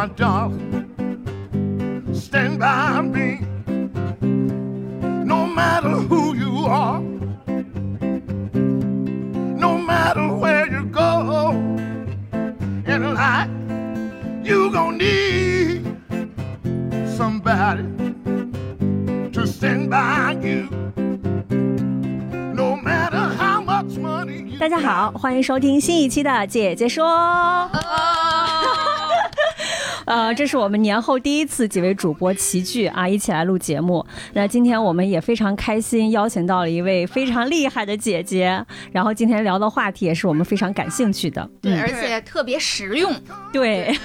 my darling. Stand by me. No matter who you are. No matter where you go in life you gonna need somebody to stand by you. No matter how much money you 大家好，欢迎收听新一期的《姐姐说》。 呃，这是我们年后第一次几位主播齐聚啊，一起来录节目。那今天我们也非常开心，邀请到了一位非常厉害的姐姐。然后今天聊的话题也是我们非常感兴趣的。对，嗯而且特别实用。对，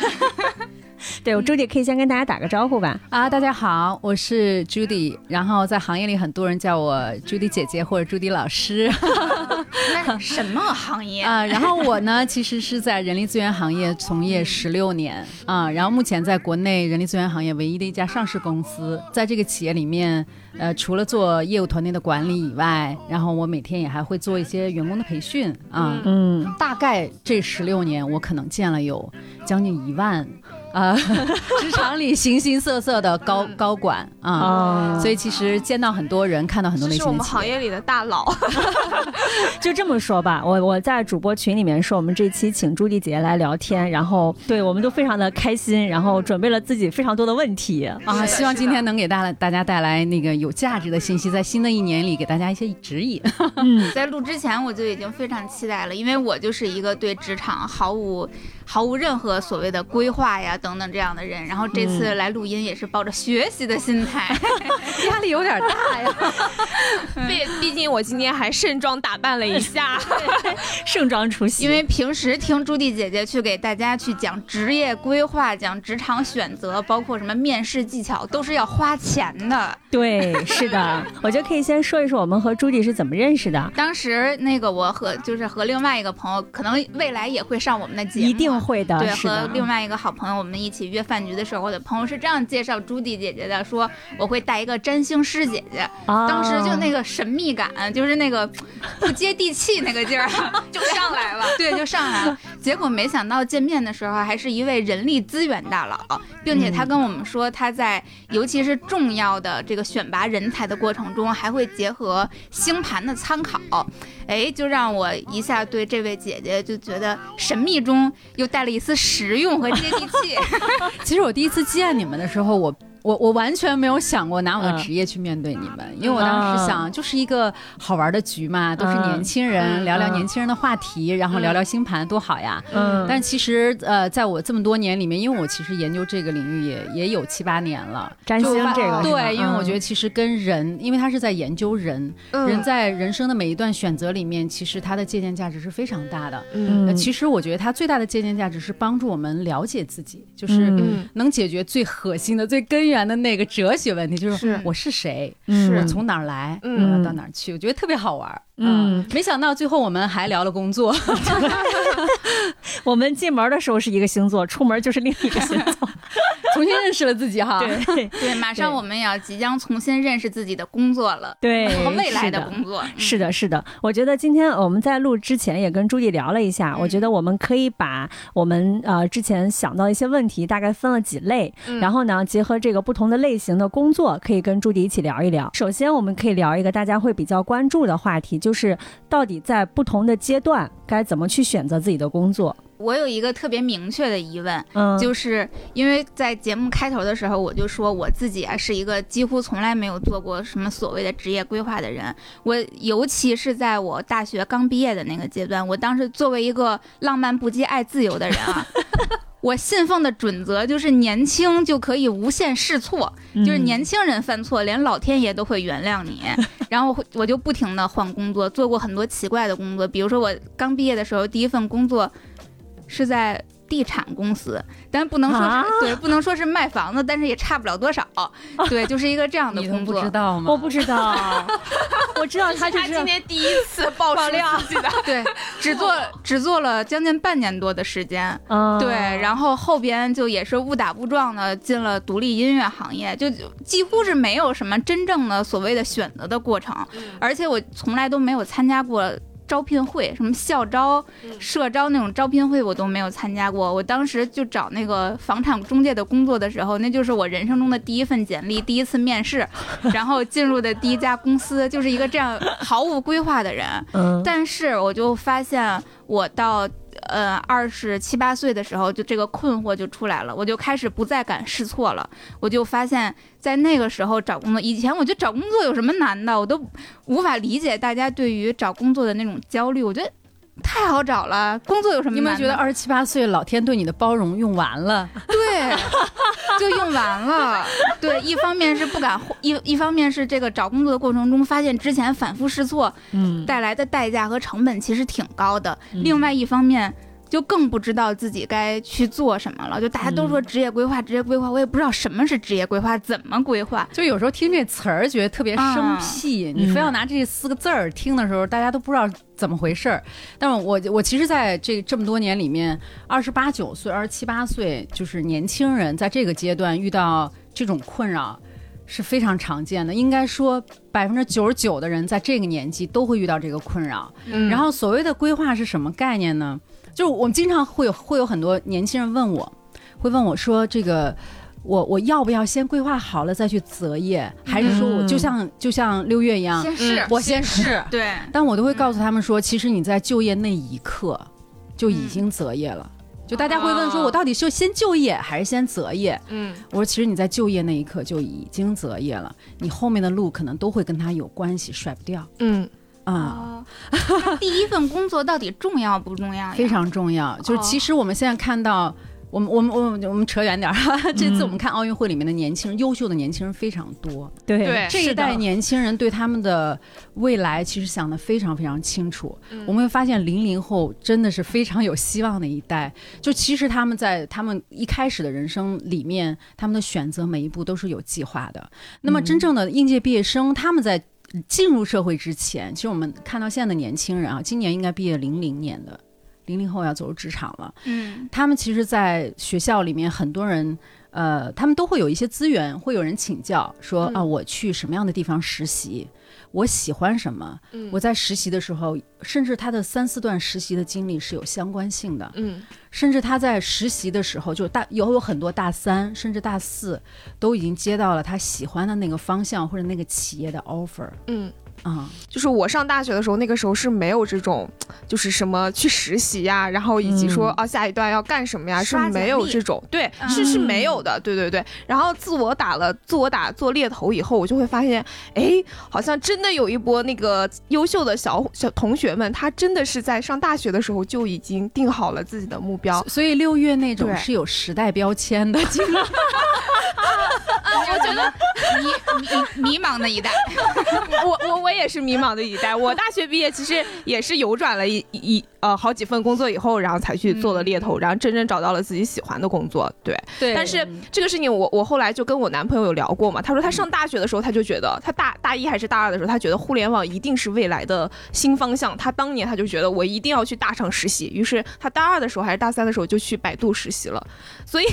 对，我朱姐可以先跟大家打个招呼吧。啊，大家好，我是 Judy，然后在行业里很多人叫我 Judy 姐姐或者 Judy 老师 那什么行业？啊，然后我呢其实是在人力资源行业从业十六年啊，然后目前在国内人力资源行业唯一的一家上市公司，在这个企业里面，呃，除了做业务团队的管理以外，然后我每天也还会做一些员工的培训啊，嗯，大概这十六年我可能见了有将近一万。啊，职场里形形色色的高高管啊，哦，所以其实见到很多人，看到很多类这是我们。行业里的大佬。就这么说吧，我我在主播群里面说，我们这期请朱迪姐姐来聊天，然后对我们都非常的开心，然后准备了自己非常多的问题。啊，希望今天能给大家大家带来那个有价值的信息，在新的一年里给大家一些指引。嗯，在录之前我就已经非常期待了，因为我就是一个对职场毫无毫无任何所谓的规划呀等等这样的人。然后这次来录音也是抱着学习的心态，压力有点大呀。毕毕竟我今天还盛装打扮了一下，盛装出席，因为平时听朱棣姐姐去给大家去讲职业规划、讲职场选择，包括什么面试技巧，都是要花钱的。对，是的，我觉得可以先说一说我们和朱迪是怎么认识的。当时那个我和就是和另外一个朋友，可能未来也会上我们的节目，一定会的，对，和另外一个好朋友，我们一起约饭局的时候，我的朋友是这样介绍朱棣姐姐的，说我会带一个占星师姐姐，啊。当时就那个神秘感，就是那个不接地气那个劲儿 就上来了，对，就上来了。结果没想到见面的时候还是一位人力资源大佬，并且他跟我们说他在尤其是重要的这个选拔人才的过程中，还会结合星盘的参考。哎，就让我一下对这位姐姐就觉得神秘中又带了一丝实用和接地气。其实我第一次见你们的时候，我。我我完全没有想过拿我的嗯。职业去面对你们，因为我当时想就是一个好玩的局嘛，都是年轻人，嗯聊聊年轻人的话题，然后聊聊星盘，多好呀。嗯，但其实呃，在我这么多年里面，因为我其实研究这个领域也也有七八年了，占星这个对，因为我觉得嗯。其实跟人，因为他是在研究人，人在人生的每一段选择里面，其实他的借鉴价值是非常大的。嗯。其实我觉得他最大的借鉴价值是帮助我们了解自己，就是嗯。能解决最核心的、最根源的那个哲学问题，就是是。我是谁，嗯。我从哪儿来，嗯我要到哪儿去，我觉得特别好玩儿。嗯啊没想到最后我们还聊了工作，我们进门的时候是一个星座，出门就是另一个星座。重新认识了自己哈。对对，马上我们也要即将重新认识自己的工作了，对，和未来的工作。是的，是的，我觉得今天我们在录之前也跟朱迪聊了一下，嗯我觉得我们可以把我们呃之前想到一些问题大概分了几类，嗯然后呢结合这个不同的类型的工作，可以跟朱迪一起聊一聊。首先，我们可以聊一个大家会比较关注的话题，就是到底在不同的阶段该怎么去选择自己的工作。我有一个特别明确的疑问，嗯，就是因为在节目开头的时候，我就说我自己啊是一个几乎从来没有做过什么所谓的职业规划的人。我尤其是在我大学刚毕业的那个阶段，我当时作为一个浪漫不羁、爱自由的人啊。我信奉的准则就是年轻就可以无限试错，嗯就是年轻人犯错，连老天爷都会原谅你。然后我就不停的换工作，做过很多奇怪的工作，比如说我刚毕业的时候，第一份工作是在地产公司，但不能说是、啊对，不能说是卖房子，但是也差不了多少。对，就是一个这样的你都不工作。知道吗？我不知道，我知道他就是他今天第一次 爆料自己的，对，只做 只做了将近半年多的时间。嗯，对，然后后边就也是误打误撞的进了独立音乐行业，就就几乎是没有什么真正的所谓的选择的过程，而且我从来都没有参加过。招聘会，什么校招、社招那种招聘会我都没有参加过。我当时就找那个房产中介的工作的时候，那就是我人生中的第一份简历，第一次面试，然后进入的第一家公司，就是一个这样毫无规划的人。嗯，但是我就发现，我到呃二十七八岁的时候，就这个困惑就出来了，我就开始不再敢试错了。我就发现，在那个时候找工作，以前我觉得找工作有什么难的，我都无法理解大家对于找工作的那种焦虑。我觉得太好找了，工作有什么？你有没有觉得二十七八岁老天对你的包容用完了？对，就用完了。对，一方面是不敢，一一方面是这个找工作的过程中发现之前反复试错嗯，带来的代价和成本其实挺高的。另外一方面，就更不知道自己该去做什么了。就大家都说职业规划，职业规划，我也不知道什么是职业规划，怎么规划。就有时候听这词儿觉得特别生僻，你非要拿这四个字儿听的时候，大家都不知道怎么回事儿。但是我我其实在这这么多年里面，二十八九岁、二十七八岁，就是年轻人在这个阶段遇到这种困扰。是非常常见的，应该说百分之九十九的人在这个年纪都会遇到这个困扰。嗯然后所谓的规划是什么概念呢？就是我们经常会有会有很多年轻人问我，会问我说这个。我我要不要先规划好了再去择业，还是说我就像、就像六月一样，先试，我先试？对，但我都会告诉他们说，其实你在就业那一刻就已经择业了。就大家会问说，哦我到底是先就业还是先择业？嗯我说，其实你在就业那一刻就已经择业了，你后面的路可能都会跟他有关系，甩不掉嗯啊。第一份工作到底重要不重要？非常重要。就是哦其实我们现在看到，我们我们我们我们扯远点儿哈，这次我们看奥运会里面的年轻人，优秀的年轻人非常多。对对这一代年轻人对他们的未来其实想的非常非常清楚。我们会发现，零零后真的是非常有希望的一代。就其实他们在他们一开始的人生里面，他们的选择每一步都是有计划的。那么真正的应届毕业生，他们在进入社会之前，其实我们看到现在的年轻人啊，今年应该毕业零零年的。零零后要走入职场了，嗯他们其实，在学校里面，很多人，呃，他们都会有一些资源，会有人请教说嗯啊，我去什么样的地方实习，我喜欢什么，嗯。我在实习的时候，甚至他的三四段实习的经历是有相关性的，嗯。甚至他在实习的时候，就大有有很多大三甚至大四都已经接到了他喜欢的那个方向或者那个企业的 offer 嗯，啊、就是我上大学的时候，那个时候是没有这种，就是什么去实习呀，然后以及说嗯。啊下一段要干什么呀，是没有这种，对，嗯。是是没有的，对对对。然后自我打了自我打做猎头以后，我就会发现，哎，好像真的有一波那个优秀的小小同学们，他真的是在上大学的时候就已经定好了自己的目标。所以六月那种是有时代标签的经历。我觉得迷迷迷茫的一代，我我我也是迷茫的一代。我大学毕业其实也是游转了一一呃好几份工作以后，然后才去做了猎头，然后真正找到了自己喜欢的工作。对，对但是这个事情我我后来就跟我男朋友有聊过嘛，他说他上大学的时候他就觉得他大大一还是大二的时候，他觉得互联网一定是未来的新方向。他当年他就觉得我一定要去大厂实习，于是他大二的时候还是大三的时候就去百度实习了。所以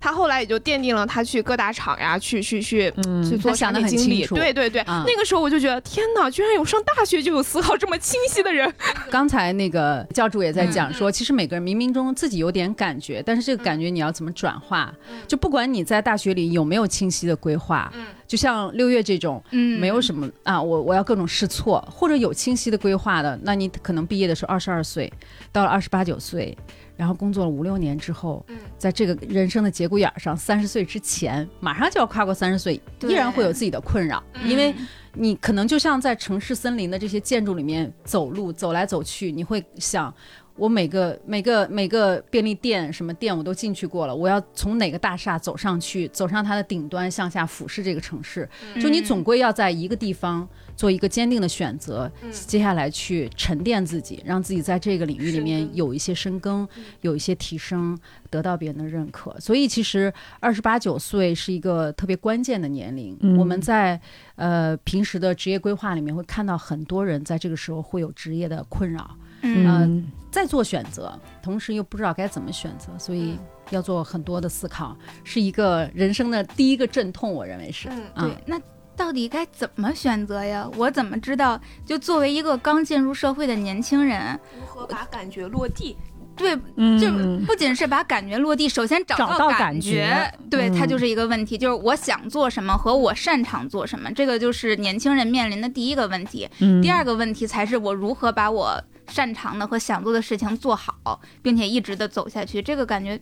他后来也就奠定了他去各大厂呀，去去去嗯去做他想得产品经理。对对对，啊那个时候我就觉得天哪，居然有上大学就有思考这么清晰的人。刚才那个教主也在嗯讲说，其实每个人冥冥中自己有点感觉，但是这个感觉你要怎么转化？就不管你在大学里有没有清晰的规划，就像六月这种。嗯，没有什么啊，我我要各种试错，或者有清晰的规划的，那你可能毕业的时候二十二岁，到了二十八九岁，然后工作了五六年之后，在这个人生的节骨眼儿上，三十岁之前，马上就要跨过三十岁，依然会有自己的困扰，因为你可能就像在城市森林的这些建筑里面走路，走来走去，你会想。我每个每个每个便利店什么店我都进去过了，我要从哪个大厦走上去，走上它的顶端，向下俯视这个城市。就你总归要在一个地方做一个坚定的选择，接下来去沉淀自己，让自己在这个领域里面有一些深耕，有一些提升，得到别人的认可。所以其实二十八九岁是一个特别关键的年龄。嗯我们在呃平时的职业规划里面会看到很多人在这个时候会有职业的困扰。嗯嗯在做选择，同时又不知道该怎么选择，所以要做很多的思考，是一个人生的第一个阵痛，我认为是。嗯啊对，那到底该怎么选择呀？我怎么知道？就作为一个刚进入社会的年轻人，如何把感觉落地？对，嗯，就不仅是把感觉落地，首先找找到感感觉对，它嗯就是一个问题，就是我想做什么和我擅长做什么，这个就是年轻人面临的第一个问题。嗯第二个问题才是我如何把我擅长的和想做的事情做好，并且一直的走下去，这个感觉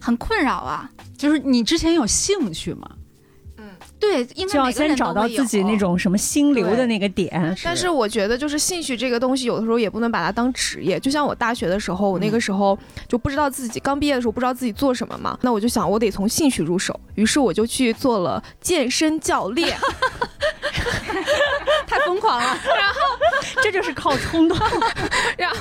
很困扰啊。就是你之前有兴趣吗？对，应该就要先找到自己那种什么心流的那个点。但是我觉得，就是兴趣这个东西，有的时候也不能把它当职业。就像我大学的时候，我那个时候就不知道自己刚毕业的时候不知道自己做什么嘛，那我就想我得从兴趣入手，于是我就去做了健身教练。太疯狂了！然后 这就是靠冲动。然后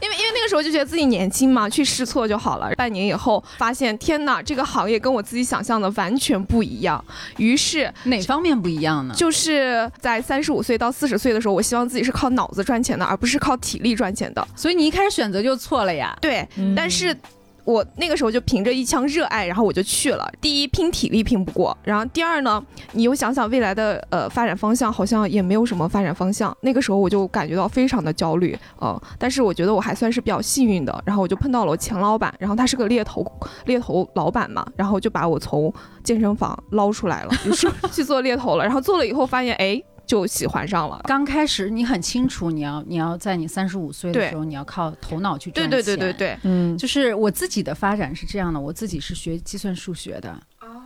因为因为那个时候就觉得自己年轻嘛，去试错就好了。半年以后发现，天哪，这个行业跟我自己想象的完全不一样。于是哪方面不一样呢？就是在三十五岁到四十岁的时候，我希望自己是靠脑子赚钱的，而不是靠体力赚钱的。所以你一开始选择就错了呀。对，嗯但是。我那个时候就凭着一腔热爱，然后我就去了。第一，拼体力拼不过；然后第二呢，你又想想未来的呃发展方向，好像也没有什么发展方向。那个时候我就感觉到非常的焦虑，呃，但是我觉得我还算是比较幸运的。然后我就碰到了我前老板，然后他是个猎头猎头老板嘛，然后就把我从健身房捞出来了，于是去做猎头了。然后做了以后发现，哎，就喜欢上了。刚开始你很清楚，你要你要在你三十五岁的时候，你要靠头脑去对赚钱。对对对对，嗯，就是我自己的发展是这样的，我自己是学计算数学的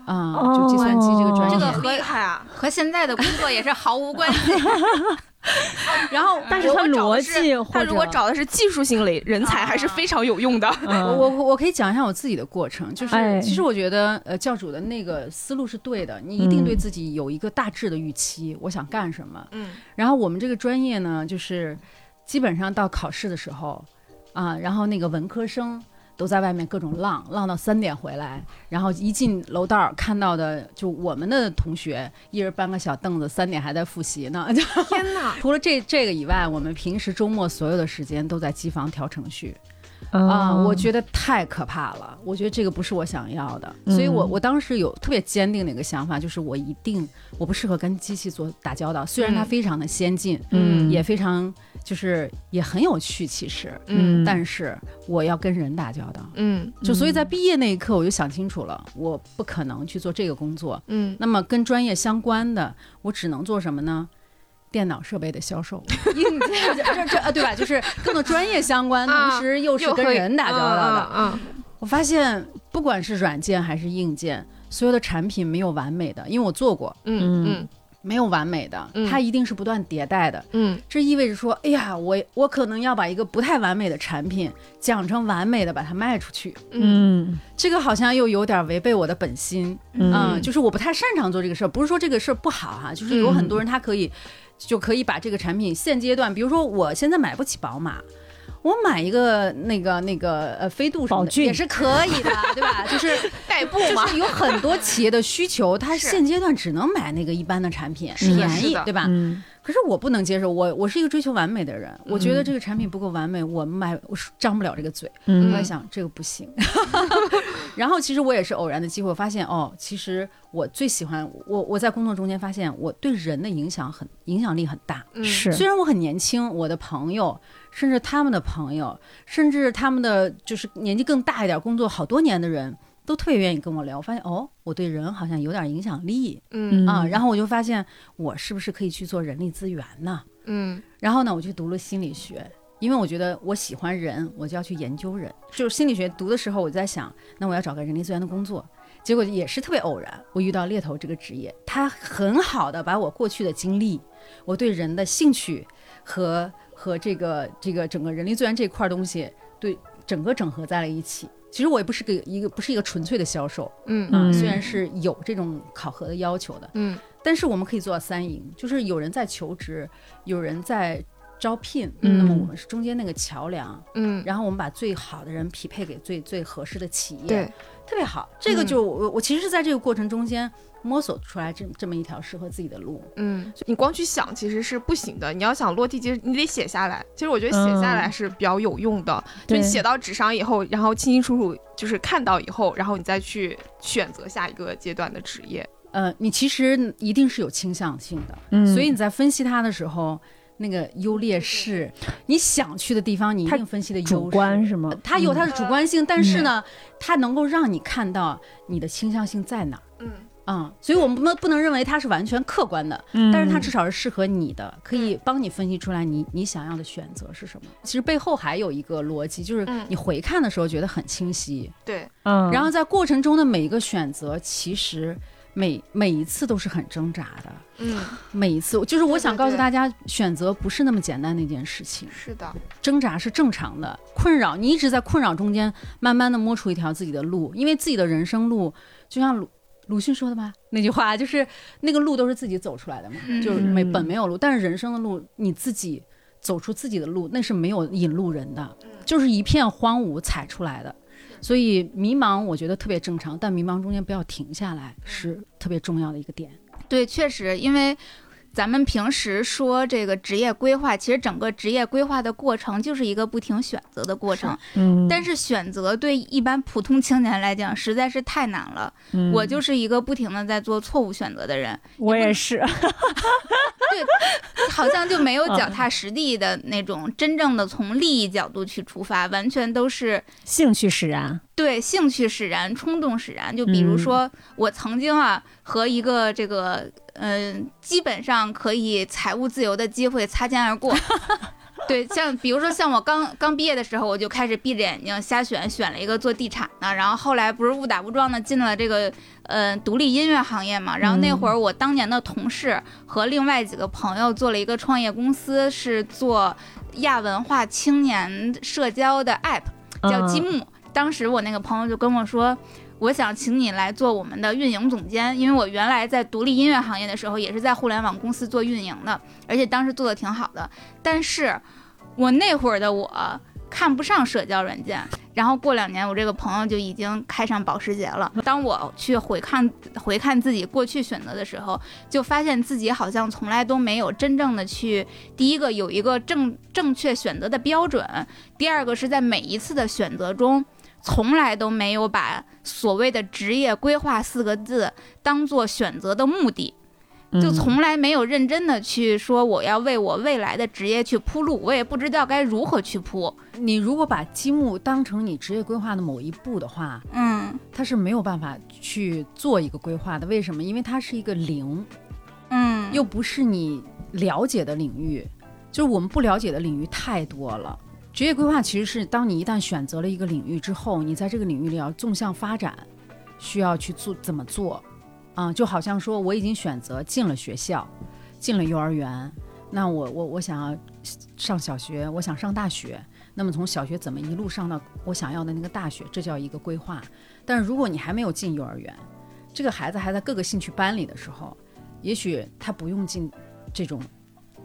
啊、哦就计算机这个专业。这个和厉害啊！和现在的工作也是毫无关系。然后但是他逻辑他如果找的是技术性类人才，还是非常有用的。我嗯我我可以讲一下我自己的过程，就是、哎其实我觉得呃教主的那个思路是对的，你一定嗯对自己有一个大致的预期，我想干什么。嗯然后我们这个专业呢，就是基本上到考试的时候啊，然后那个文科生。都在外面各种浪，浪到三点回来，然后一进楼道看到的就我们的同学，一人搬个小凳子，三点还在复习呢。就天哪！除了这这个以外，我们平时周末所有的时间都在机房调程序。啊、嗯我觉得太可怕了，我觉得这个不是我想要的，所以我嗯我当时有特别坚定的一个想法，就是我一定我不适合跟机器做打交道，虽然它嗯非常的先进，嗯也非常就是也很有趣，其实，嗯。但是我要跟人打交道，嗯。就所以在毕业那一刻我就想清楚了，我不可能去做这个工作，嗯。那么跟专业相关的，我只能做什么呢？电脑设备的销售，硬 件这这这呃对吧？就是更多专业相关，啊同时又是跟人打交道的。嗯嗯我发现不管是软件还是硬件，所有的产品没有完美的，因为我做过，嗯嗯没有完美的，嗯它一定是不断迭代的。嗯这意味着说，哎呀，我我可能要把一个不太完美的产品讲成完美的，把它卖出去。嗯这个好像又有点违背我的本心，嗯嗯，就是我不太擅长做这个事儿，不是说这个事儿不好哈、就是有很多人他可以、就可以把这个产品现阶段，比如说我现在买不起宝马。我买一个那个那个呃飞度什么的也是可以的，对吧？就是代步嘛就是有很多企业的需求，他现阶段只能买那个一般的产品，便，宜对吧？嗯。可是我不能接受，我我是一个追求完美的人，我觉得这个产品不够完美，我买我张不了这个嘴。我嗯在想这个不行，然后其实我也是偶然的机会，我发现哦，其实我最喜欢我我在工作中间发现我对人的影响很影响力很大。嗯。是。虽然我很年轻，我的朋友，甚至他们的朋友，甚至他们的就是年纪更大一点、工作好多年的人，都特别愿意跟我聊。我发现哦，我对人好像有点影响力嗯啊。然后我就发现我是不是可以去做人力资源呢？嗯然后呢，我去读了心理学，因为我觉得我喜欢人，我就要去研究人。就是心理学读的时候，我就在想，那我要找个人力资源的工作。结果也是特别偶然，我遇到猎头这个职业，他很好的把我过去的经历，我对人的兴趣和和这个这个整个人力资源这块东西对整个整合在了一起。其实我也不是个一个不是一个纯粹的销售，嗯。啊，嗯。虽然是有这种考核的要求的，嗯。但是我们可以做到三赢，就是有人在求职，有人在招聘，嗯。那么我们是中间那个桥梁，嗯，然后我们把最好的人匹配给最最合适的企业，对，特别好。这个就我我其实是在这个过程中间摸索出来这这么一条适合自己的路。嗯，你光去想其实是不行的，你要想落地，其实你得写下来。其实我觉得写下来是比较有用的，就你写到纸上以后，然后清清楚楚就是看到以后，然后你再去选择下一个阶段的职业。呃，你其实一定是有倾向性的，嗯所以你在分析它的时候，那个优劣势，你想去的地方，你一定分析的优主观是吗？它有它的主观性，但是呢，它能够让你看到你的倾向性在哪儿。嗯。啊、所以我们不能不能认为它是完全客观的，嗯。但是它至少是适合你的，可以帮你分析出来你你想要的选择是什么。其实背后还有一个逻辑，就是嗯。你回看的时候觉得很清晰，对，嗯，然后在过程中的每一个选择，其实每每一次都是很挣扎的。嗯，每一次，就是我想告诉大家，选择不是那么简单的一件事情。是的，挣扎是正常的，困扰你一直在困扰中间，慢慢的摸出一条自己的路，因为自己的人生路，就像鲁鲁迅说的吧，那句话就是那个路都是自己走出来的嘛，嗯就是没嗯本没有路，但是人生的路你自己走出自己的路，那是没有引路人的，就是一片荒芜踩出来的。所以迷茫，我觉得特别正常，但迷茫中间不要停下来，是特别重要的一个点。对，确实，因为咱们平时说这个职业规划，其实整个职业规划的过程就是一个不停选择的过程。嗯，但是选择对一般普通青年来讲实在是太难了。嗯。我就是一个不停的在做错误选择的人，我也是，对好像就没有脚踏实地的那种真正的从利益角度去出发，完全都是兴趣使然，对兴趣使然、冲动使然。就比如说，我曾经啊和一个这个嗯、基本上可以财务自由的机会擦肩而过。对，像比如说像我刚刚毕业的时候，我就开始闭着眼睛瞎选，选了一个做地产的，然后后来不是误打误撞的进了这个呃独立音乐行业嘛，然后那会儿我当年的同事和另外几个朋友做了一个创业公司，是做亚文化青年社交的 app，叫积嗯木。当时我那个朋友就跟我说。我想请你来做我们的运营总监，因为我原来在独立音乐行业的时候，也是在互联网公司做运营的，而且当时做的挺好的。但是，我那会儿的我看不上社交软件，然后过两年，我这个朋友就已经开上保时捷了。当我去回看回看自己过去选择的时候，就发现自己好像从来都没有真正的去，第一个有一个正正确选择的标准，第二个是在每一次的选择中。从来都没有把所谓的职业规划四个字当做选择的目的，就嗯从来没有认真的去说我要为我未来的职业去铺路，我也不知道该如何去铺。你如果把积木当成你职业规划的某一步的话，嗯它是没有办法去做一个规划的。为什么？因为它是一个零，嗯，又不是你了解的领域，就是我们不了解的领域太多了。职业规划其实是当你一旦选择了一个领域之后，你在这个领域里要纵向发展，需要去做怎么做啊、就好像说我已经选择进了学校，进了幼儿园，那我我我想要上小学，我想上大学，那么从小学怎么一路上到我想要的那个大学，这叫一个规划。但是如果你还没有进幼儿园，这个孩子还在各个兴趣班里的时候，也许他不用进这种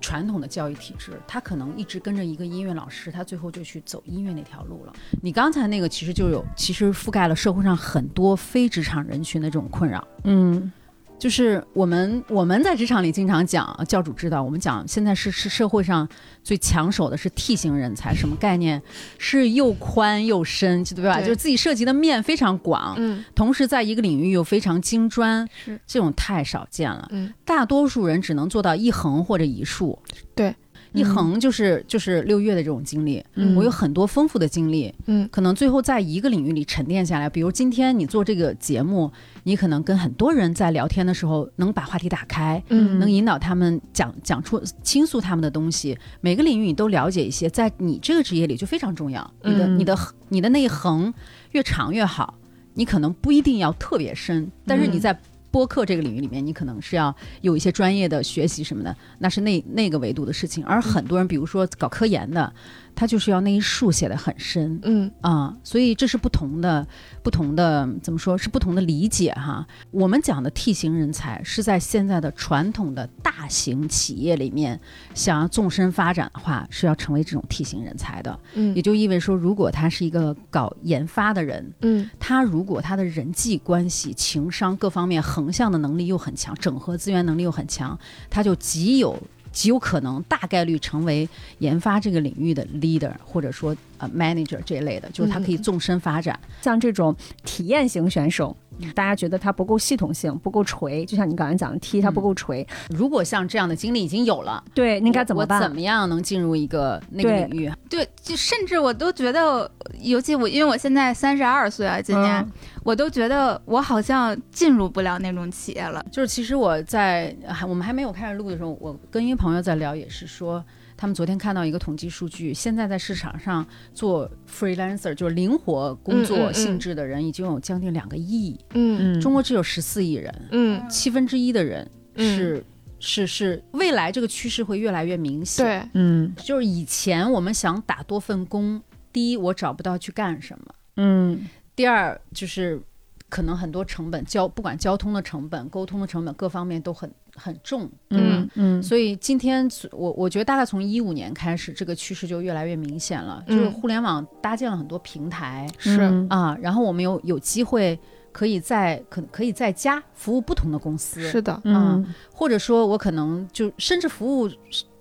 传统的教育体制，他可能一直跟着一个音乐老师，他最后就去走音乐那条路了。你刚才那个其实就有，其实覆盖了社会上很多非职场人群的这种困扰。嗯就是我们我们在职场里经常讲，教主知道，我们讲现在是是社会上最抢手的是 T 型人才，什么概念？是又宽又深，对吧？对就是自己涉及的面非常广，嗯同时在一个领域又非常精专，是这种太少见了。嗯，大多数人只能做到一横或者一竖。对，一横就是就是六月的这种经历，嗯我有很多丰富的经历，嗯可能最后在一个领域里沉淀下来。比如今天你做这个节目，你可能跟很多人在聊天的时候，能把话题打开，嗯能引导他们讲讲出倾诉他们的东西。每个领域你都了解一些，在你这个职业里就非常重要。你的、嗯你的你的那一横越长越好，你可能不一定要特别深，但是你嗯在。播客这个领域里面，你可能是要有一些专业的学习什么的，那是那那个维度的事情。而很多人，比如说搞科研的，他就是要那一竖写的很深。嗯啊、所以这是不同的，不同的怎么说是不同的理解哈。我们讲的 T 型人才是在现在的传统的大型企业里面，想要纵深发展的话，是要成为这种 T 型人才的。嗯也就意味着说，如果他是一个搞研发的人，嗯他如果他的人际关系、情商各方面横向的能力又很强，整合资源能力又很强，他就极有极有可能大概率成为研发这个领域的 leader，或者说呃 manager 这一类的，就是他可以纵深发展。像这种体验型选手，大家觉得它不够系统性，不够锤，就像你刚才讲的 T，它不够锤，如果像这样的经历已经有了，对，那该怎么办？我怎么样能进入一个那个领域？对，就甚至我都觉得，尤其我，因为我现在三十二岁啊，今年、嗯我都觉得我好像进入不了那种企业了。就是其实我在还我们还没有开始录的时候，我跟一个朋友在聊，也是说他们昨天看到一个统计数据，现在在市场上做 freelancer 就是灵活工作性质的人已经有将近两个亿，嗯嗯，中国只有十四亿人，嗯，七分之一的人嗯。是、是是未来这个趋势会越来越明显。，对，嗯。就是以前我们想打多份工，第一我找不到去干什么。嗯。第二就是可能很多成本交不管交通的成本、沟通的成本各方面都很很重，嗯嗯，所以今天我我觉得大概从一五年开始，这个趋势就越来越明显了，就是嗯互联网搭建了很多平台。是，嗯。啊，然后我们有有机会可以在可可以在家服务不同的公司，是的，嗯。或者说我可能就甚至服务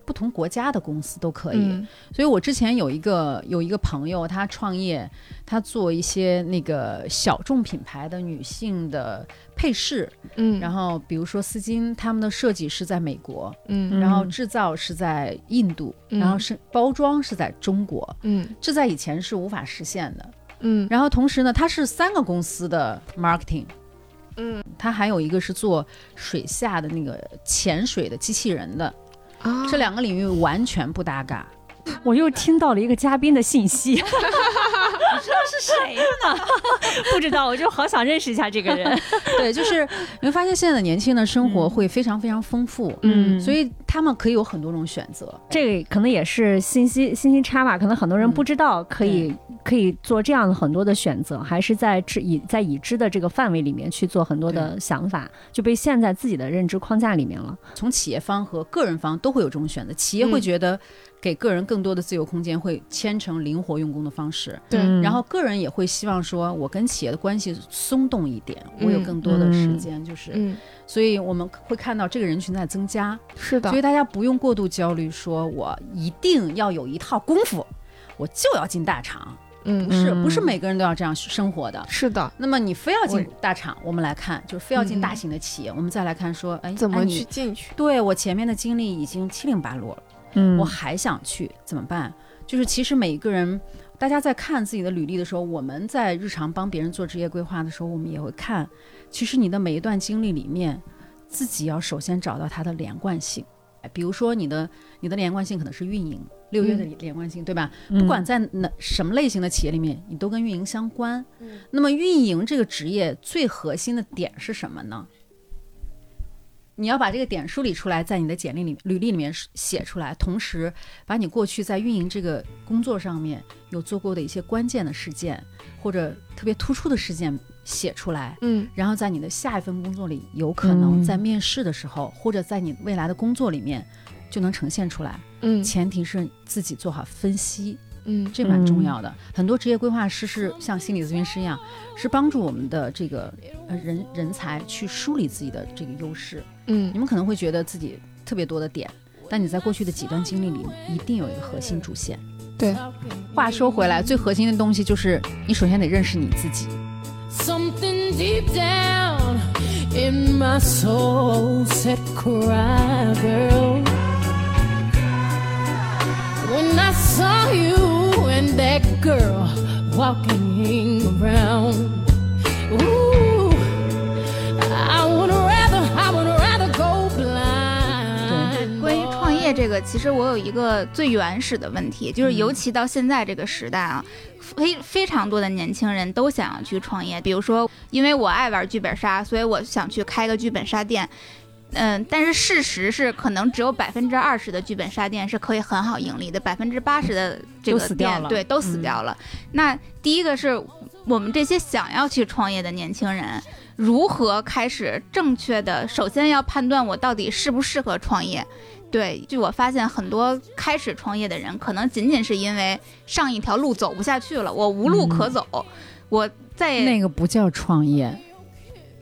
不同国家的公司都可以。嗯。所以我之前有一个有一个朋友，他创业，他做一些那个小众品牌的女性的配饰，嗯，然后比如说丝巾，他们的设计是在美国，嗯。然后制造是在印度，嗯。然后是包装是在中国，嗯。这在以前是无法实现的。嗯。然后同时呢，它是三个公司的 marketing，嗯。它还有一个是做水下的那个潜水的机器人的，这两个领域完全不搭嘎。我又听到了一个嘉宾的信息，不知道是谁呢？不知道，我就好想认识一下这个人。对，就是你会发现现在的年轻人的生活嗯会非常非常丰富，嗯所以他们可以有很多种选择。这个可能也是信息信息差吧，可能很多人嗯不知道可以、可以做这样的很多的选择，还是在知已在已知的这个范围里面去做很多的想法，就被陷在自己的认知框架里面了。从企业方和个人方都会有这种选择，企业会嗯觉得给个人更多的自由空间，会牵成灵活用工的方式。对。嗯然后个人也会希望说，我跟企业的关系松动一点，我有嗯更多的时间，就是，嗯。所以我们会看到这个人群在增加，是的。所以，大家不用过度焦虑，说我一定要有一套功夫，我就要进大厂，嗯。不是，嗯。不是每个人都要这样生活的。是的，那么你非要进大厂，我们来看，就是非要进嗯。大型的企业，我们再来看说，哎，怎么去进去？对我前面的经历已经七零八落了，嗯我还想去怎么办？就是其实每一个人，大家在看自己的履历的时候，我们在日常帮别人做职业规划的时候，我们也会看，其实你的每一段经历里面，自己要首先找到它的连贯性。哎比如说你的你的连贯性可能是运营，六月的连贯性，对吧？不管在哪什么类型的企业里面，你都跟运营相关。那么运营这个职业最核心的点是什么呢？你要把这个点梳理出来，在你的简历里、履历里面写出来，同时把你过去在运营这个工作上面有做过的一些关键的事件或者特别突出的事件写出来，嗯。然后在你的下一份工作里，有可能嗯。在面试的时候，或者在你未来的工作里面就能呈现出来。嗯。前提是自己做好分析，嗯这蛮重要的。很多职业规划师是像心理咨询师一样，是帮助我们的这个呃人人才去梳理自己的这个优势。嗯你们可能会觉得自己特别多的点，但你在过去的几段经历里，一定有一个核心主线。对，话说回来，最核心的东西就是你首先得认识你自己。Something deep down in my soul said, Cry, girl. When I saw you and that girl walking around, ooh, I would rather, I would rather go blind. 关于创业这个，其实我有一个最原始的问题，就是尤其到现在这个时代啊，非非常多的年轻人都想要去创业。比如说，因为我爱玩剧本杀，所以我想去开个剧本杀店。嗯，但是事实是，可能只有百分之二十的剧本杀店是可以很好盈利的，百分之八十的这个店对都死嗯掉了。那第一个是我们这些想要去创业的年轻人，如何开始正确的，首先要判断我到底适不适合创业。对，就我发现很多开始创业的人，可能仅仅是因为上一条路走不下去了，我无路可走，我再也那个不叫创业，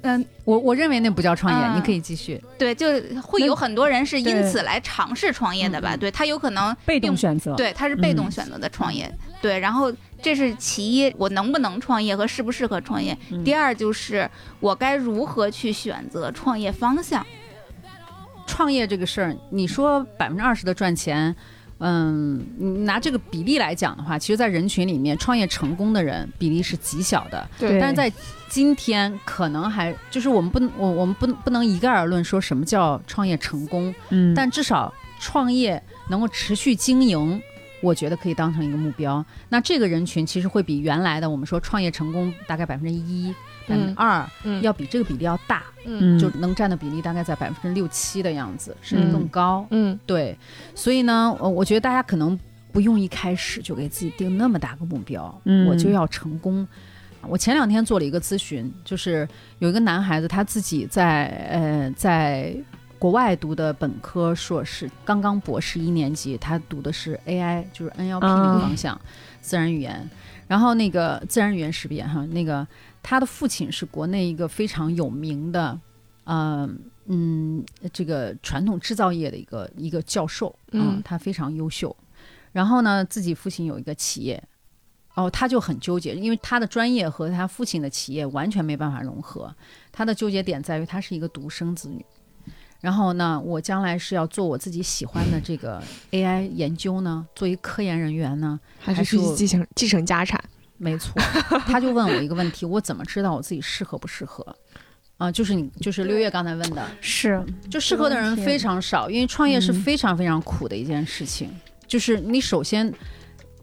嗯，我我认为那不叫创业，嗯你可以继续。对，就会有很多人是因此来尝试创业的吧？嗯对他有可能被动选择。对，他是被动嗯选择的创业。对，然后这是其一，我能不能创业和适不适合创业。嗯第二就是我该如何去选择创业方向。创业这个事儿，你说百分之二十的赚钱，嗯，你拿这个比例来讲的话，其实，在人群里面，创业成功的人比例是极小的。对但是在今天，可能还就是我们不能，我我们不不能一概而论说什么叫创业成功，嗯，但至少创业能够持续经营。我觉得可以当成一个目标。那这个人群其实会比原来的我们说创业成功大概百分之一、百分之二，嗯要比这个比例要大。嗯就能占的比例大概在百分之六七的样子，甚至嗯更高。嗯对，所以呢，呃我觉得大家可能不用一开始就给自己定那么大个目标，嗯我就要成功。我前两天做了一个咨询，就是有一个男孩子他自己在呃在国外读的本科、硕士，刚刚博士一年级，他读的是 AI，就是 NLP 那个方向，自然语言。然后那个自然语言识别哈，那个他的父亲是国内一个非常有名的，呃嗯，这个传统制造业的一个一个教授，嗯他非常优秀。然后呢，自己父亲有一个企业，哦，他就很纠结，因为他的专业和他父亲的企业完全没办法融合。他的纠结点在于他是一个独生子女。然后呢，我将来是要做我自己喜欢的这个 AI 研究呢，做一科研人员呢，还是去还是继承继承家产。没错，他就问我一个问题：我怎么知道我自己适合不适合？啊、就是你，就是六月刚才问的，是就适合的人非常少，因为创业是嗯非常非常苦的一件事情。就是你首先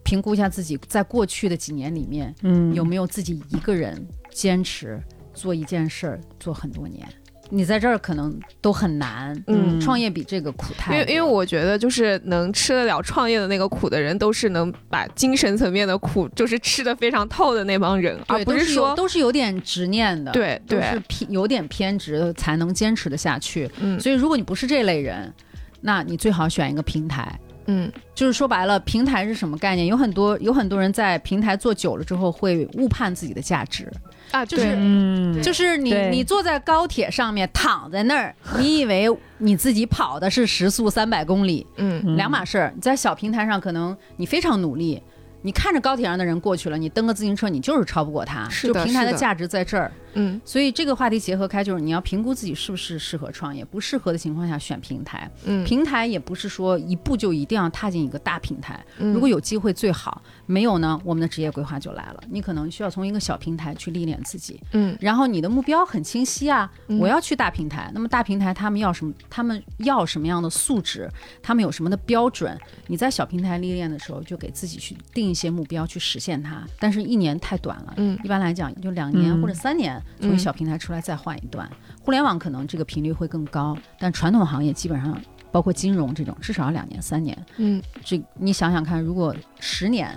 评估一下自己在过去的几年里面嗯有没有自己一个人坚持做一件事儿做很多年。你在这儿可能都很难，嗯创业比这个苦因太多。为因为我觉得，就是能吃得了创业的那个苦的人，都是能把精神层面的苦，就是吃得非常透的那帮人，而不是说都是有点执念的，对都是，偏有点偏执的才能坚持的下去。嗯所以如果你不是这类人，那你最好选一个平台。嗯就是说白了，平台是什么概念？有很多有很多人在平台做久了之后，会误判自己的价值。啊，就是嗯。就是你你坐在高铁上面躺在那儿，你以为你自己跑的是时速三百公里，嗯。两码事儿。你在小平台上，可能你非常努力，你看着高铁上的人过去了，你蹬个自行车，你就是超不过他。是的就平台的的价值在这儿。嗯所以这个话题结合开，就是你要评估自己是不是适合创业，不适合的情况下选平台。嗯，平台也不是说一步就一定要踏进一个大平台，嗯如果有机会最好，没有呢，我们的职业规划就来了。你可能需要从一个小平台去历练自己，嗯然后你的目标很清晰啊，嗯我要去大平台。那么大平台他们要什么？他们要什么样的素质？他们有什么的标准？你在小平台历练的时候，就给自己去定一些目标去实现它。但是，一年太短了，嗯一般来讲就两年嗯或者三年，从一小平台出来再换一段。互联网可能这个频率会更高，但传统行业基本上。包括金融这种，至少要两年、三年。嗯这你想想看，如果十年，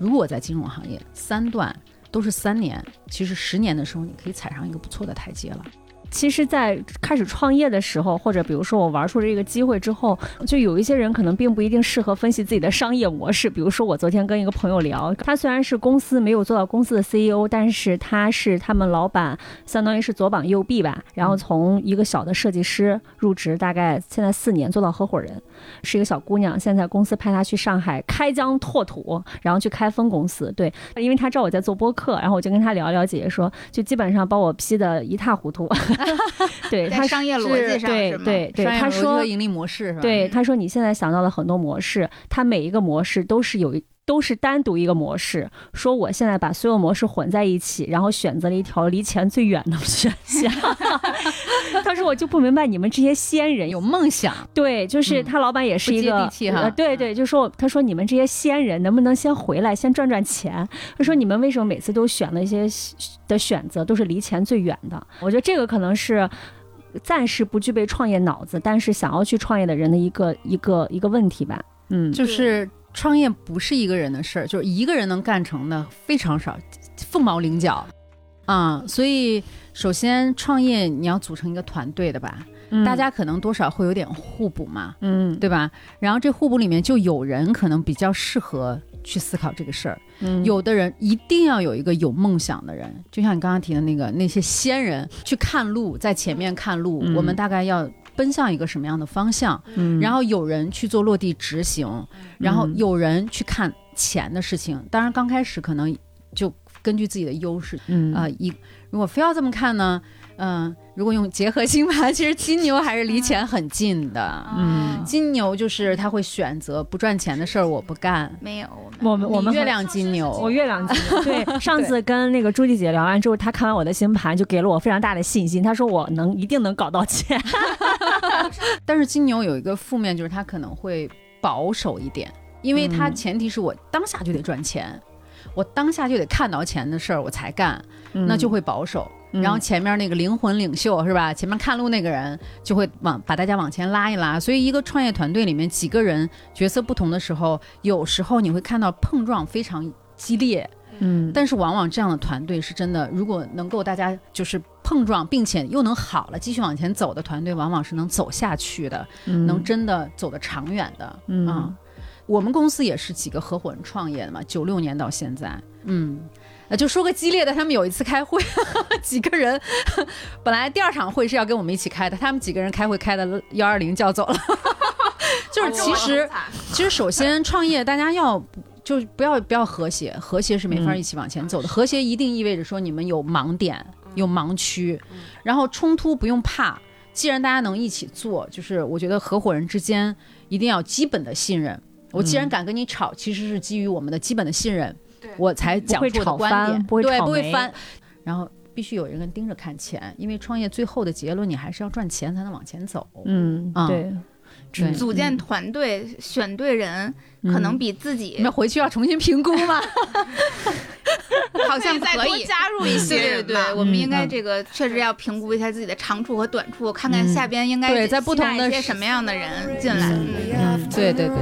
如果在金融行业三段都是三年，其实十年的时候你可以踩上一个不错的台阶了。其实，在开始创业的时候，或者比如说我玩出这个机会之后，就有一些人可能并不一定适合分析自己的商业模式。比如说，我昨天跟一个朋友聊，他虽然是公司没有做到公司的 CEO，但是他是他们老板，相当于是左膀右臂吧。然后从一个小的设计师入职，大概现在四年做到合伙人，是一个小姑娘。现在公司派她去上海开疆拓土，然后去开分公司。对，因为她知道我在做播客，然后我就跟她聊聊，姐姐说，就基本上把我批的一塌糊涂。对，在她商业逻辑上对是吗对对，商业逻辑他说和盈利模式是吧？对，他说你现在想到的很多模式，它每一个模式都是有一都是单独一个模式。说我现在把所有模式混在一起，然后选择了一条离钱最远的选项。他说我就不明白你们这些仙人有梦想，对，就是嗯他老板也是一个，地气哈呃对对，就说他说你们这些仙人能不能先回来，先赚赚钱？他说你们为什么每次都选了一些的选择都是离钱最远的？我觉得这个可能是。暂时不具备创业脑子，但是想要去创业的人的一个一个一个问题吧。嗯，就是创业不是一个人的事儿，就是一个人能干成的非常少，凤毛麟角。啊。所以，首先创业你要组成一个团队的吧，嗯。大家可能多少会有点互补嘛，嗯。对吧？然后这互补里面就有人可能比较适合去思考这个事儿，嗯。有的人一定要有一个有梦想的人，就像你刚刚提的那个那些先人去看路，在前面看路，嗯。我们大概要奔向一个什么样的方向？嗯然后有人去做落地执行，然后有人去看钱的事情。当然，刚开始可能就根据自己的优势嗯啊、一如果非要这么看呢，嗯、如果用结合星盘，其实金牛还是离钱很近的。嗯金牛就是他会选择不赚钱的事儿我不干。没有，我们我们月亮金牛，我月亮金牛，对，上次跟那个朱莉姐聊完之后，她看完我的星盘，就给了我非常大的信心。她说我能一定能搞到钱。但是金牛有一个负面，就是他可能会保守一点，因为他嗯前提是我当下就得赚钱，我当下就得看到钱的事儿我才干，那就会保守。嗯然后前面那个灵魂领袖是吧？前面看路那个人就会往把大家往前拉一拉。所以一个创业团队里面几个人角色不同的时候，有时候你会看到碰撞非常激烈，嗯，但是往往这样的团队是真的，如果能够大家就是碰撞，并且又能好了继续往前走的团队，往往是能走下去的，嗯能真的走得长远的。嗯啊我们公司也是几个合伙人创业的嘛，九六年到现在，嗯。呃，就说个激烈的，他们有一次开会，几个人，本来第二场会是要跟我们一起开的，他们几个人开会开的幺二零叫走了，就是其实其实首先创业大家要就不要不要和谐，和谐是没法嗯一起往前走的。和谐一定意味着说你们有盲点、有盲区，然后冲突不用怕。既然大家能一起做，就是我觉得合伙人之间一定要基本的信任。我既然敢跟你吵，其实是基于我们的基本的信任，我才讲出观点，不会对，不会翻。然后必须有人盯着看钱，因为创业最后的结论你还是要赚钱才能往前走。嗯，对组建团队、选对人，可能比自己你们回去要重新评估吗？好像再可以。多加入一些对对人吧对，我们应该嗯这个确实要评估一下自己的长处和短处，看看嗯下边应该对在不同的吸纳一些什么样的人进来。嗯嗯，对对对。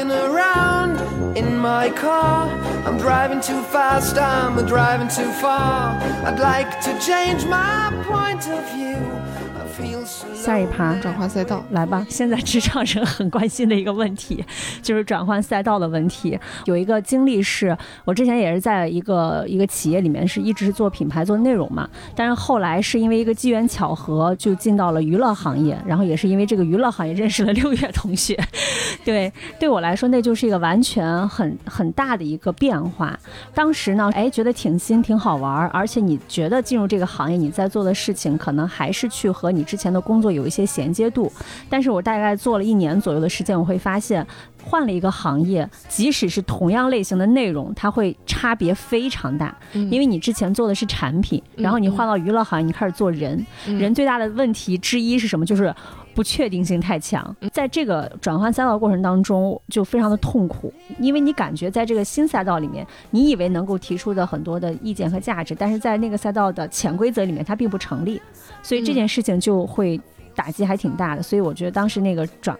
Driving around in my car. I'm driving too fast, I'm driving too far. I'd like to change my point of view. 下一趴转换赛道，来吧，现在职场人很关心的一个问题，就是转换赛道的问题。有一个经历是，我之前也是在一个一个企业里面，是一直是做品牌、做内容嘛。但是后来是因为一个机缘巧合，就进到了娱乐行业，然后也是因为这个娱乐行业认识了六月同学。对，对我来说，那就是一个完全很很大的一个变化。当时呢，哎，觉得挺新、挺好玩，而且你觉得进入这个行业，你在做的事情可能还是去和你之前的工作有一些衔接度。但是我大概做了一年左右的时间，我会发现，换了一个行业，即使是同样类型的内容，它会差别非常大。因为你之前做的是产品，然后你换到娱乐行业，你开始做人，人最大的问题之一是什么？就是。不确定性太强，在这个转换赛道过程当中，就非常的痛苦，因为你感觉在这个新赛道里面，你以为能够提出的很多的意见和价值，但是在那个赛道的潜规则里面，它并不成立，所以这件事情就会打击还挺大的。所以我觉得当时那个转。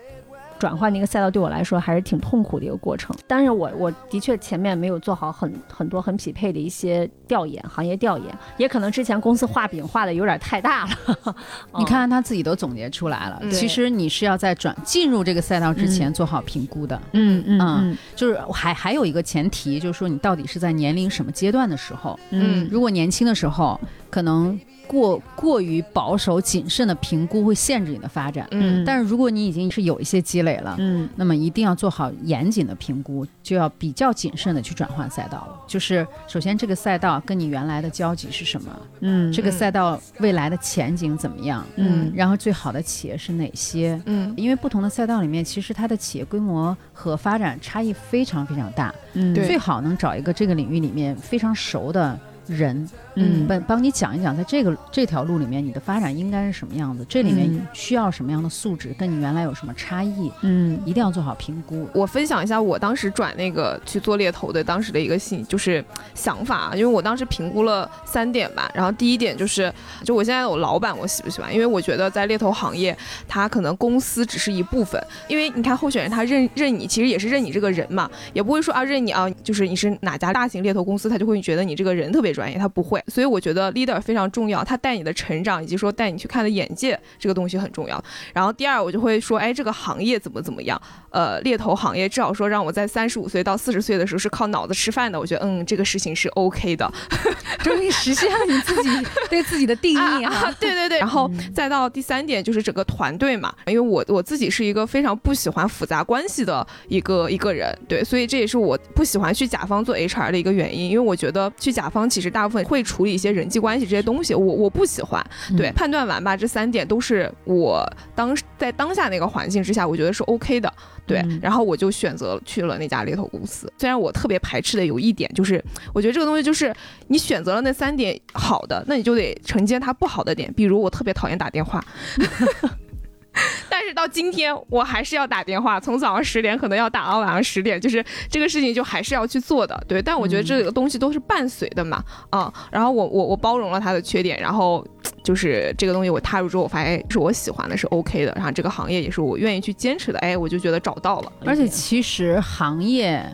转换那个赛道对我来说还是挺痛苦的一个过程，但是我我的确前面没有做好很很多很匹配的一些调研，行业调研，也可能之前公司画饼画的有点太大了。你看他自己都总结出来了，嗯其实你是要在转进入这个赛道之前做好评估的。嗯嗯嗯就是还还有一个前提，就是说你到底是在年龄什么阶段的时候。嗯如果年轻的时候，可能过过于保守谨慎的评估会限制你的发展。嗯但是如果你已经是有一些积累了，嗯那么一定要做好严谨的评估，就要比较谨慎的去转换赛道了。就是首先这个赛道跟你原来的交集是什么，嗯这个赛道未来的前景怎么样，嗯然后最好的企业是哪些？嗯因为不同的赛道里面，其实它的企业规模和发展差异非常非常大。嗯最好能找一个这个领域里面非常熟的人，嗯帮帮你讲一讲，在这个这条路里面，你的发展应该是什么样子？这里面嗯需要什么样的素质，跟你原来有什么差异？嗯一定要做好评估。我分享一下我当时转那个去做猎头的当时的一个信，就是想法啊，因为我当时评估了三点吧。然后第一点就是，就我现在有老板，我喜不喜欢？因为我觉得在猎头行业，他可能公司只是一部分，因为你看候选人他认认你，其实也是认你这个人嘛，也不会说啊认你啊，就是你是哪家大型猎头公司，他就会觉得你这个人特别专业，他不会。所以我觉得 leader 非常重要，他带你的成长以及说带你去看的眼界这个东西很重要。然后第二，我就会说，哎，这个行业怎么怎么样？呃，猎头行业至少说让我在三十五岁到四十岁的时候是靠脑子吃饭的，我觉得嗯，这个事情是 OK 的。终于实现了你自己 对自己的定义哈。啊，对对对。然后再到第三点就是整个团队嘛，因为我我自己是一个非常不喜欢复杂关系的一个一个人，对，所以这也是我不喜欢去甲方做 HR 的一个原因，因为我觉得去甲方其实大部分会处理一些人际关系这些东西，我我不喜欢。对，嗯判断完吧，这三点都是我当在当下那个环境之下，我觉得是 OK 的。对，嗯然后我就选择去了那家猎头公司。虽然我特别排斥的有一点就是，我觉得这个东西就是你选择了那三点好的，那你就得承接它不好的点。比如我特别讨厌打电话。但是到今天，我还是要打电话，从早上十点可能要打到晚上十点，就是这个事情就还是要去做的，对。但我觉得这个东西都是伴随的嘛，啊、然后我我我包容了他的缺点，然后就是这个东西我踏入之后，我发现是我喜欢的，是 OK 的，然后这个行业也是我愿意去坚持的，哎，我就觉得找到了。而且其实行业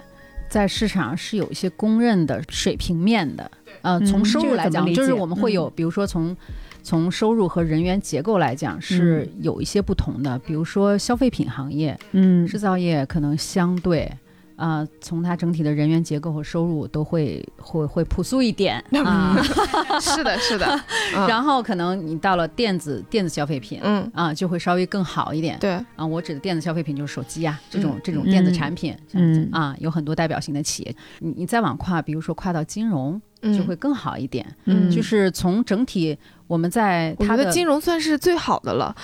在市场上是有一些公认的水平面的。呃，嗯从收入来讲，就是我们会有，比如说从从收入和人员结构来讲是有一些不同的。比如说消费品行业、嗯。制造业可能相对。呃，从它整体的人员结构和收入都会会会朴素一点 啊，是的，是的，嗯。然后可能你到了电子电子消费品，嗯，啊，就会稍微更好一点。对，啊，我指的电子消费品就是手机呀、这种嗯。这种电子产品，嗯。啊，有很多代表性的企业。你你再往跨，比如说跨到金融，嗯就会更好一点。嗯就是从整体我们在它的得金融算是最好的了。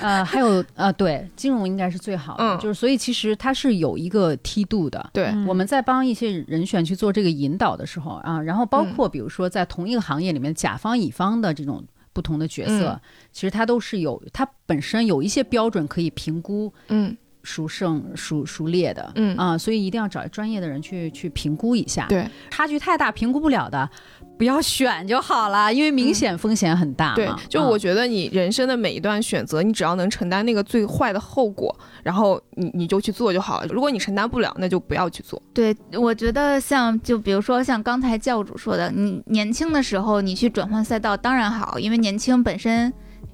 呃，还有呃，对，金融应该是最好的。嗯就是所以其实它是有一个梯度的。对，嗯我们在帮一些人选去做这个引导的时候啊，然后包嗯括比如说在同一个行业里面，甲方乙方的这种不同的角色，嗯其实它都是有它本身有一些标准可以评估嗯孰胜孰孰劣的，嗯啊，所以一定要找专业的人去去评估一下。，对差距太大评估不了的，不要选就好了，因为明显风险很大嘛。对，就啊我觉得你人生的每一段选择，你只要能承担那个最坏的后果，然后你你就去做就好了。如果你承担不了，那就不要去做。对，我觉得像就比如说像刚才教主说的，你年轻的时候你去转换赛道当然好，因为年轻本身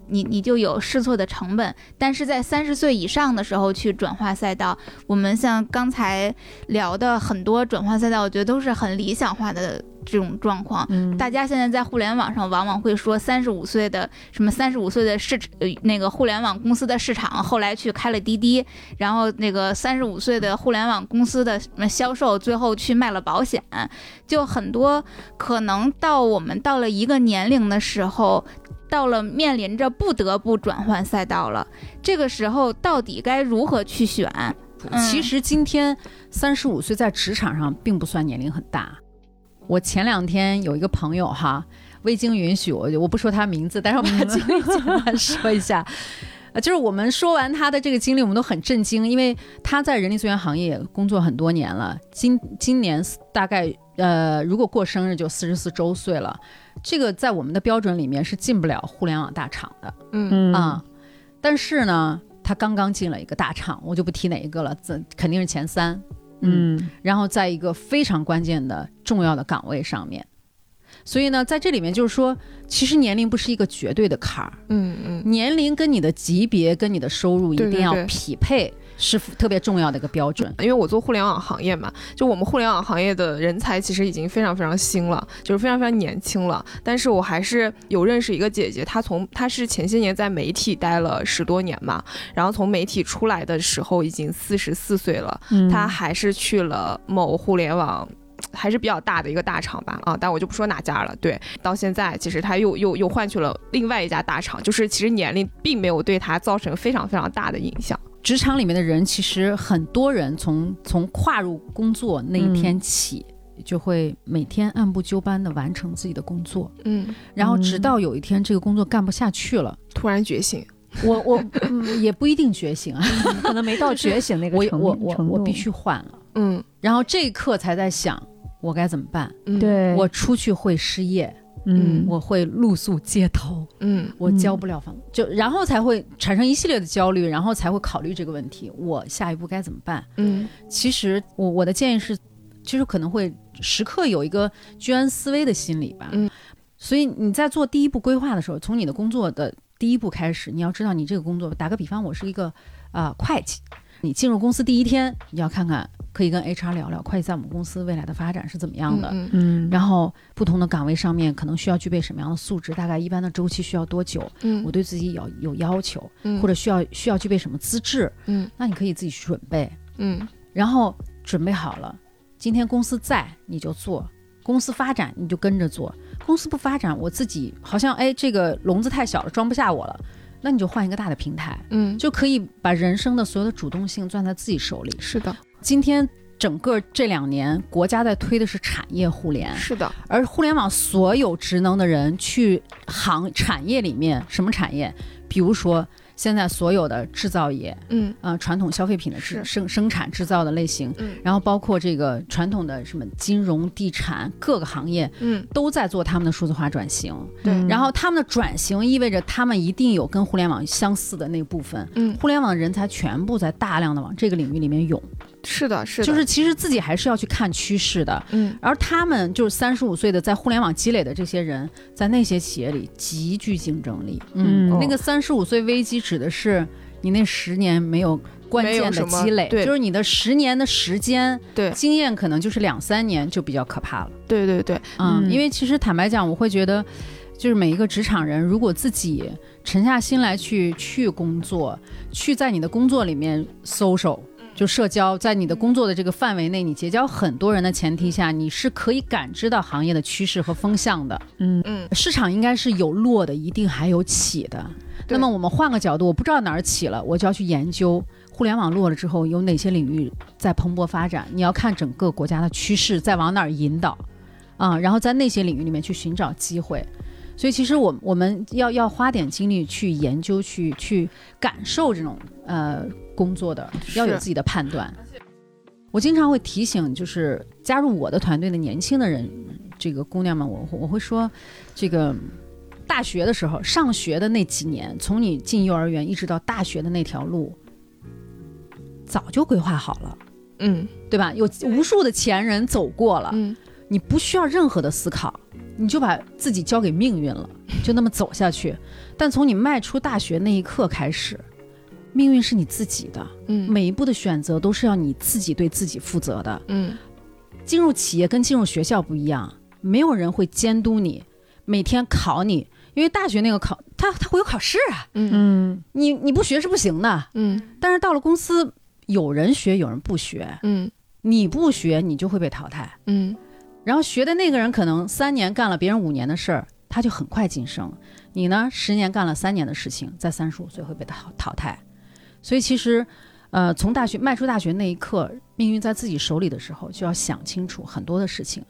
你你就有试错的成本。但是在三十岁以上的时候去转化赛道，我们像刚才聊的很多转化赛道，我觉得都是很理想化的这种状况。嗯大家现在在互联网上往往会说，三十五岁的什么三十五岁的市呃那个互联网公司的市场，后来去开了滴滴，然后那个三十五岁的互联网公司的什么销售，最后去卖了保险，就很多可能到我们到了一个年龄的时候。到了面临着不得不转换赛道了，这个时候到底该如何去选？嗯其实今天三十五岁在职场上并不算年龄很大。我前两天有一个朋友哈，未经允许，我我不说他名字，但是我把经历简单说一下。呃，就是我们说完他的这个经历，我们都很震惊，因为他在人力资源行业工作很多年了，今今年大概呃，如果过生日就四十四周岁了，这个在我们的标准里面是进不了互联网大厂的。嗯。嗯。啊、但是呢，他刚刚进了一个大厂，我就不提哪一个了，这肯定是前三。嗯，嗯。然后在一个非常关键的重要的岗位上面，所以呢，在这里面就是说，其实年龄不是一个绝对的坎儿，嗯嗯，年龄跟你的级别跟你的收入一定要对对对。匹配，是特别重要的一个标准。因为我做互联网行业嘛，就我们互联网行业的人才其实已经非常非常新了，就是非常非常年轻了。但是我还是有认识一个姐姐，她从她是前些年在媒体待了十多年嘛，然后从媒体出来的时候已经四十四岁了，嗯她还是去了某互联网。还是比较大的一个大厂吧，啊，但我就不说哪家了。对，到现在其实他又又又换去了另外一家大厂，就是其实年龄并没有对他造成非常非常大的影响。职场里面的人，其实很多人从从跨入工作那一天起，就会每天按部就班的完成自己的工作，嗯，然后直到有一天这个工作干不下去了，突然觉醒，我我、嗯、也不一定觉醒啊，可能没到觉醒那个 我程我我程度我必须换了，嗯。然后这一刻才在想我该怎么办，嗯，，对。我出去会失业，嗯。我会露宿街头，嗯。我交不了房，就然后才会产生一系列的焦虑，然后才会考虑这个问题，我下一步该怎么办？嗯。其实我我的建议是，其实可能会时刻有一个居安思危的心理吧。嗯，所以你在做第一步规划的时候，从你的工作的第一步开始，你要知道你这个工作，打个比方，我是一个啊、会计，你进入公司第一天，你要看看，可以跟 HR 聊聊会计在我们公司未来的发展是怎么样的。嗯嗯，然后不同的岗位上面可能需要具备什么样的素质，大概一般的周期需要多久？嗯我对自己有有要求，嗯或者需要需要具备什么资质？嗯那你可以自己去准备。嗯然后准备好了，今天公司在你就做，公司发展你就跟着做，公司不发展，我自己好像哎这个笼子太小了，装不下我了，那你就换一个大的平台，嗯，就可以把人生的所有的主动性攥在自己手里。是的，今天整个这两年，国家在推的是产业互联，是的，而互联网所有职能的人去行产业里面，什么产业？比如说现在所有的制造业，嗯。呃，传统消费品的制生生产制造的类型，嗯。然后包括这个传统的什么金融、地产各个行业嗯，都在做他们的数字化转型。对。然后他们的转型意味着他们一定有跟互联网相似的那部分。嗯，互联网人才全部在大量的往这个领域里面涌，是的，是的，就是其实自己还是要去看趋势的。嗯而他们就是三十五岁的在互联网积累的这些人，在那些企业里极具竞争力。嗯那个三十五岁危机指的是你那十年没有关键的积累，对就是你的十年的时间对经验可能就是两三年就比较可怕了。对对对，嗯，嗯因为其实坦白讲，我会觉得，就是每一个职场人，如果自己沉下心来去去工作，去在你的工作里面 social。就社交，在你的工作的这个范围内，你结交很多人的前提下，你是可以感知到行业的趋势和风向的。嗯嗯市场应该是有落的，一定还有起的。那么我们换个角度，我不知道哪儿起了，我就要去研究互联网落了之后有哪些领域在蓬勃发展。你要看整个国家的趋势在往哪儿引导，啊，然后在那些领域里面去寻找机会。所以其实我我们要要花点精力去研究，去去感受这种呃工作的，要有自己的判断。我经常会提醒，就是加入我的团队的年轻的人，这个姑娘们，我我会说，这个大学的时候上学的那几年，从你进幼儿园一直到大学的那条路，早就规划好了，嗯。对吧？有无数的前人走过了，嗯。你不需要任何的思考，你就把自己交给命运了，就那么走下去。但从你迈出大学那一刻开始，命运是你自己的，嗯每一步的选择都是要你自己对自己负责的。嗯进入企业跟进入学校不一样，没有人会监督你，每天考你，因为大学那个考，他他会有考试啊，嗯嗯你你不学是不行的。嗯但是到了公司，有人学，有人不学，嗯你不学，你就会被淘汰。嗯然后学的那个人可能三年干了别人五年的事儿，他就很快晋升。你呢，十年干了三年的事情，在三十五岁会被淘淘汰。所以其实，呃，从大学迈出大学那一刻，命运在自己手里的时候，就要想清楚很多的事情。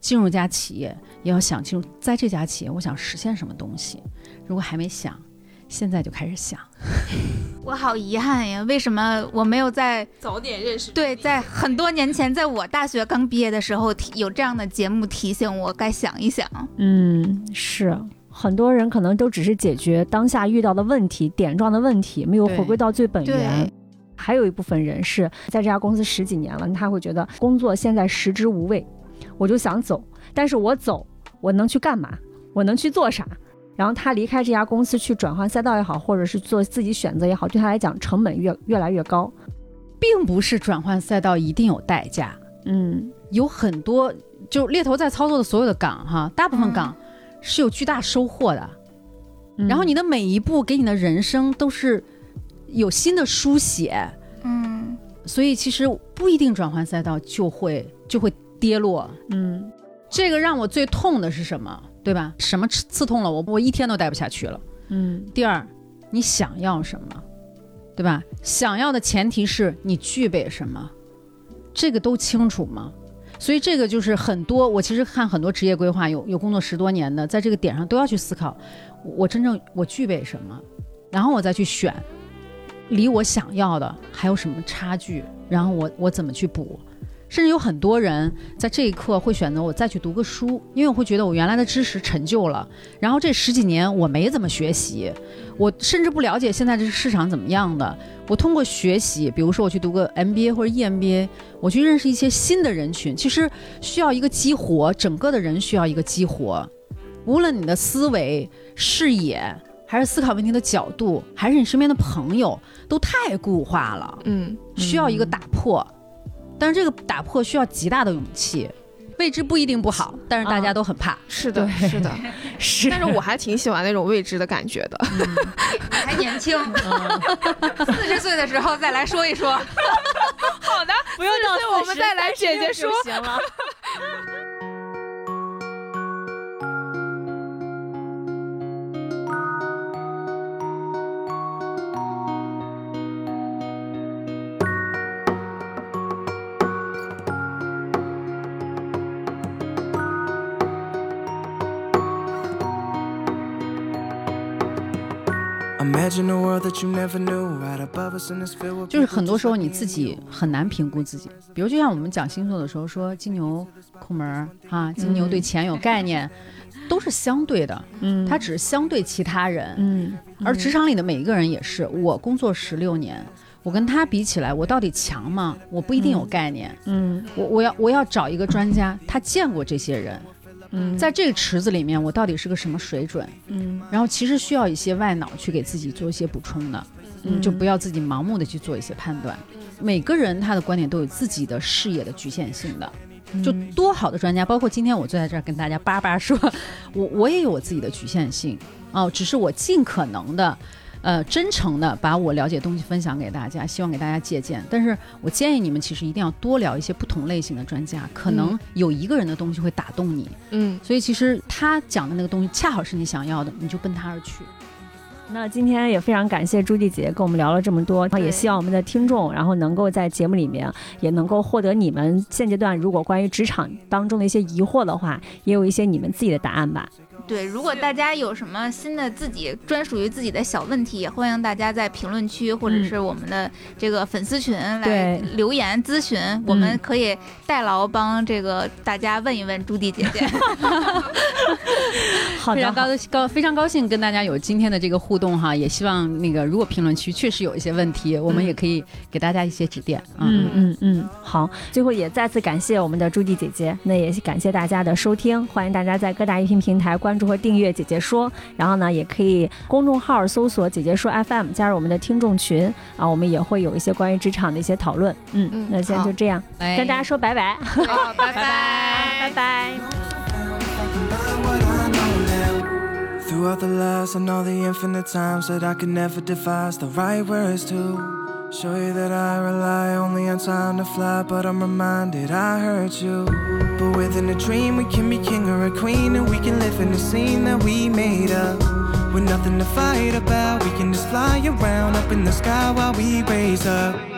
进入一家企业，也要想清楚，在这家企业我想实现什么东西。如果还没想，现在就开始想。我好遗憾呀，为什么我没有在早点认识对在很多年前，在我大学刚毕业的时候提有这样的节目提醒我该想一想。嗯，是很多人可能都只是解决当下遇到的问题、点状的问题，没有回归到最本源。还有一部分人是在这家公司十几年了，他会觉得工作现在食之无味，我就想走，但是我走，我能去干嘛？我能去做啥？然后他离开这家公司去转换赛道也好，或者是做自己选择也好，对他来讲成本越越来越高。并不是转换赛道一定有代价，嗯有很多就猎头在操作的所有的岗哈，大部分嗯岗是有巨大收获的。嗯然后你的每一步给你的人生都是有新的书写，嗯，所以其实不一定转换赛道就会就会跌落。嗯这个让我最痛的是什么？对吧？什么刺刺痛了我？我一天都待不下去了。嗯第二，你想要什么，对吧？想要的前提是你具备什么，这个都清楚吗？所以这个就是很多，我其实看很多职业规划有有工作十多年的，在这个点上都要去思考，我真正我具备什么，然后我再去选，离我想要的还有什么差距，然后我我怎么去补。甚至有很多人在这一刻会选择我再去读个书，因为我会觉得我原来的知识陈旧了，然后这十几年我没怎么学习，我甚至不了解现在这市场怎么样的。我通过学习，比如说我去读个 MBA 或者 E EMBA，我去认识一些新的人群，其实需要一个激活，整个的人需要一个激活。无论你的思维、视野，还是思考问题的角度，还是你身边的朋友，都太固化了，嗯，需要一个打破。但是这个打破需要极大的勇气，未知不一定不好，但是大家都很怕。是的，是的。是，但是我还挺喜欢那种未知的感觉的。你还年轻，四十岁的时候再来说一说。好的，不用到40我们再来姐姐说就行了。就是很多时候你自己很难评估自己，比如就像我们讲星座的时候说金牛抠门儿啊，金牛对钱有概念，都是相对的，嗯。它只是相对其他人，嗯而职场里的每一个人也是。我工作十六年，我跟他比起来，我到底强吗？我不一定有概念。嗯。我我要我要找一个专家，他见过这些人，嗯在这个池子里面，我到底是个什么水准？嗯然后其实需要一些外脑去给自己做一些补充的，嗯，就不要自己盲目的去做一些判断。每个人他的观点都有自己的视野的局限性的，就多好的专家，包括今天我坐在这儿跟大家叭叭说，我我也有我自己的局限性哦，只是我尽可能的。呃，真诚的把我了解的东西分享给大家，希望给大家借鉴。但是我建议你们其实一定要多聊一些不同类型的专家，可能有一个人的东西会打动你，嗯，所以其实他讲的那个东西恰好是你想要的，你就奔他而去。那今天也非常感谢朱棣姐跟我们聊了这么多，也希望我们的听众，然后能够在节目里面也能够获得你们现阶段如果关于职场当中的一些疑惑的话，也有一些你们自己的答案吧。对，如果大家有什么新的自己专属于自己的小问题，也欢迎大家在评论区或者是我们的这个粉丝群来留言咨询，我们可以代劳帮这个大家问一问朱棣姐姐。好的，非常高高非常高兴跟大家有今天的这个互动哈，也希望那个如果评论区确实有一些问题，我们也可以给大家一些指点啊。嗯嗯嗯，好，最后也再次感谢我们的朱棣姐姐，那也感谢大家的收听，欢迎大家在各大音频平台关注和订阅“姐姐说”，然后呢，也可以公众号搜索“姐姐说 FM”，加入我们的听众群啊，我们也会有一些关于职场的一些讨论。嗯，嗯那现在就这样，跟大家说拜拜，好，拜拜，拜拜。what I know now. Throughout the last and all the infinite times that I could never devise the right words to show you that I rely only on time to fly, but I'm reminded I hurt you. But within a dream, we can be king or a queen, and we can live in the scene that we made up. With nothing to fight about, we can just fly around up in the sky while we raise up.